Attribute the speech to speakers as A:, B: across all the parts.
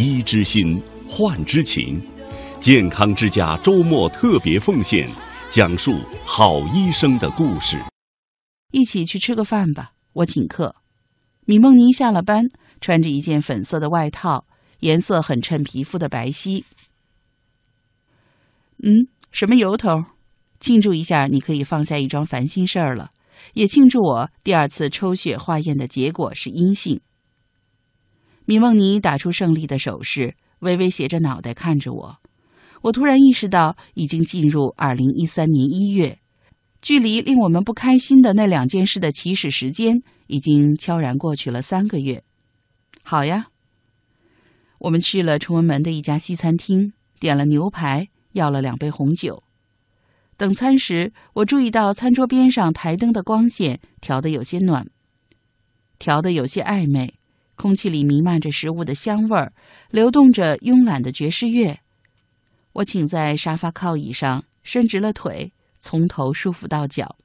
A: 医之心，患之情。健康之家周末特别奉献，讲述好医生的故事。
B: 一起去吃个饭吧，我请客。米梦妮下了班，穿着一件粉色的外套，颜色很衬皮肤的白皙。嗯，什么由头？庆祝一下，你可以放下一桩烦心事儿了，也庆祝我第二次抽血化验的结果是阴性。米梦妮打出胜利的手势，微微斜着脑袋看着我。我突然意识到，已经进入二零一三年一月，距离令我们不开心的那两件事的起始时间，已经悄然过去了三个月。好呀，我们去了崇文门的一家西餐厅，点了牛排，要了两杯红酒。等餐时，我注意到餐桌边上台灯的光线调得有些暖，调得有些暧昧，空气里弥漫着食物的香味儿，流动着慵懒的爵士乐。我请在沙发靠椅上，伸直了腿，从头舒服到脚。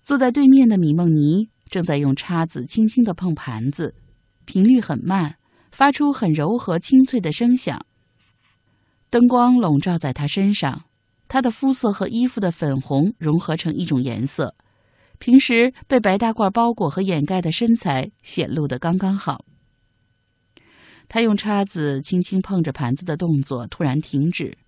B: 坐在对面的米梦妮正在用叉子轻轻地碰盘子，频率很慢，发出很柔和清脆的声响。灯光笼罩在她身上。她的肤色和衣服的粉红融合成一种颜色，平时被白大褂包裹和掩盖的身材显露的刚刚好。他用叉子轻轻碰着盘子的动作突然停止。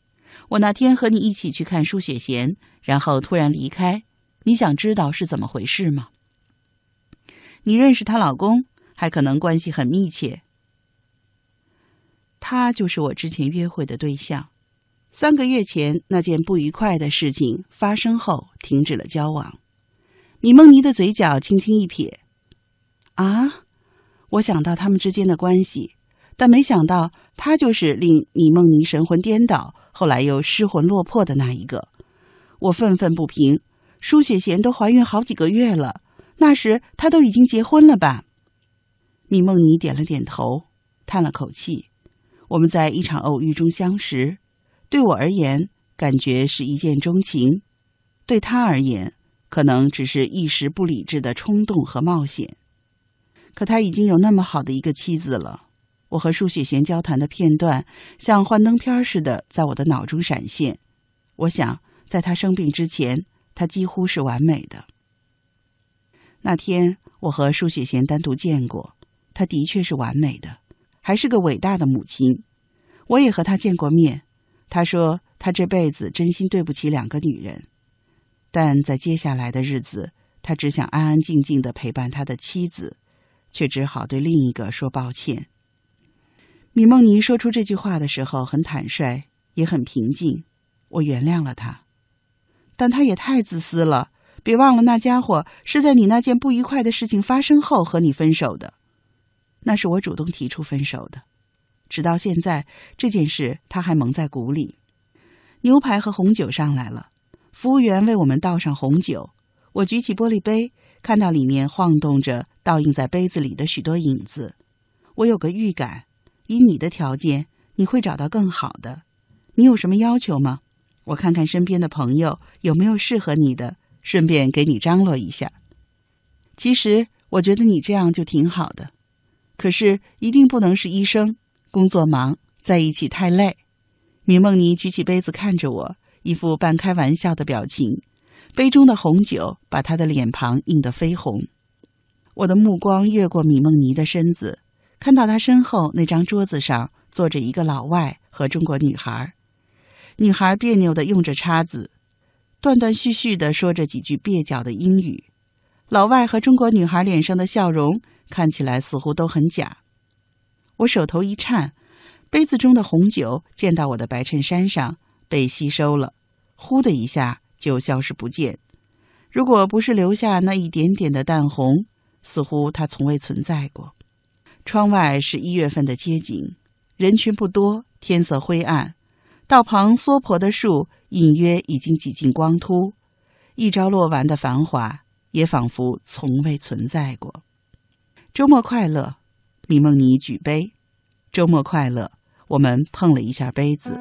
B: 我那天和你一起去看舒雪贤，然后突然离开，你想知道是怎么回事吗？你认识她老公，还可能关系很密切。他就是我之前约会的对象。三个月前那件不愉快的事情发生后，停止了交往。米梦妮的嘴角轻轻一撇：“啊，我想到他们之间的关系，但没想到他就是令米梦妮神魂颠倒，后来又失魂落魄的那一个。”我愤愤不平。舒雪贤都怀孕好几个月了，那时他都已经结婚了吧？米梦妮点了点头，叹了口气：“我们在一场偶遇中相识。”对我而言，感觉是一见钟情；对他而言，可能只是一时不理智的冲动和冒险。可他已经有那么好的一个妻子了。我和舒雪贤交谈的片段，像幻灯片似的在我的脑中闪现。我想，在他生病之前，他几乎是完美的。那天，我和舒雪贤单独见过，他的确是完美的，还是个伟大的母亲。我也和他见过面。他说：“他这辈子真心对不起两个女人，但在接下来的日子，他只想安安静静的陪伴他的妻子，却只好对另一个说抱歉。”米梦妮说出这句话的时候很坦率，也很平静。我原谅了他，但他也太自私了。别忘了，那家伙是在你那件不愉快的事情发生后和你分手的，那是我主动提出分手的。直到现在，这件事他还蒙在鼓里。牛排和红酒上来了，服务员为我们倒上红酒。我举起玻璃杯，看到里面晃动着倒映在杯子里的许多影子。我有个预感，以你的条件，你会找到更好的。你有什么要求吗？我看看身边的朋友有没有适合你的，顺便给你张罗一下。其实我觉得你这样就挺好的，可是一定不能是医生。工作忙，在一起太累。米梦妮举起杯子看着我，一副半开玩笑的表情。杯中的红酒把他的脸庞映得绯红。我的目光越过米梦妮的身子，看到她身后那张桌子上坐着一个老外和中国女孩。女孩别扭地用着叉子，断断续续地说着几句蹩脚的英语。老外和中国女孩脸上的笑容看起来似乎都很假。我手头一颤，杯子中的红酒溅到我的白衬衫上，被吸收了，呼的一下就消失不见。如果不是留下那一点点的淡红，似乎它从未存在过。窗外是一月份的街景，人群不多，天色灰暗，道旁娑婆的树隐约已经几近光秃，一朝落完的繁华也仿佛从未存在过。周末快乐。米梦妮举杯，周末快乐。我们碰了一下杯子。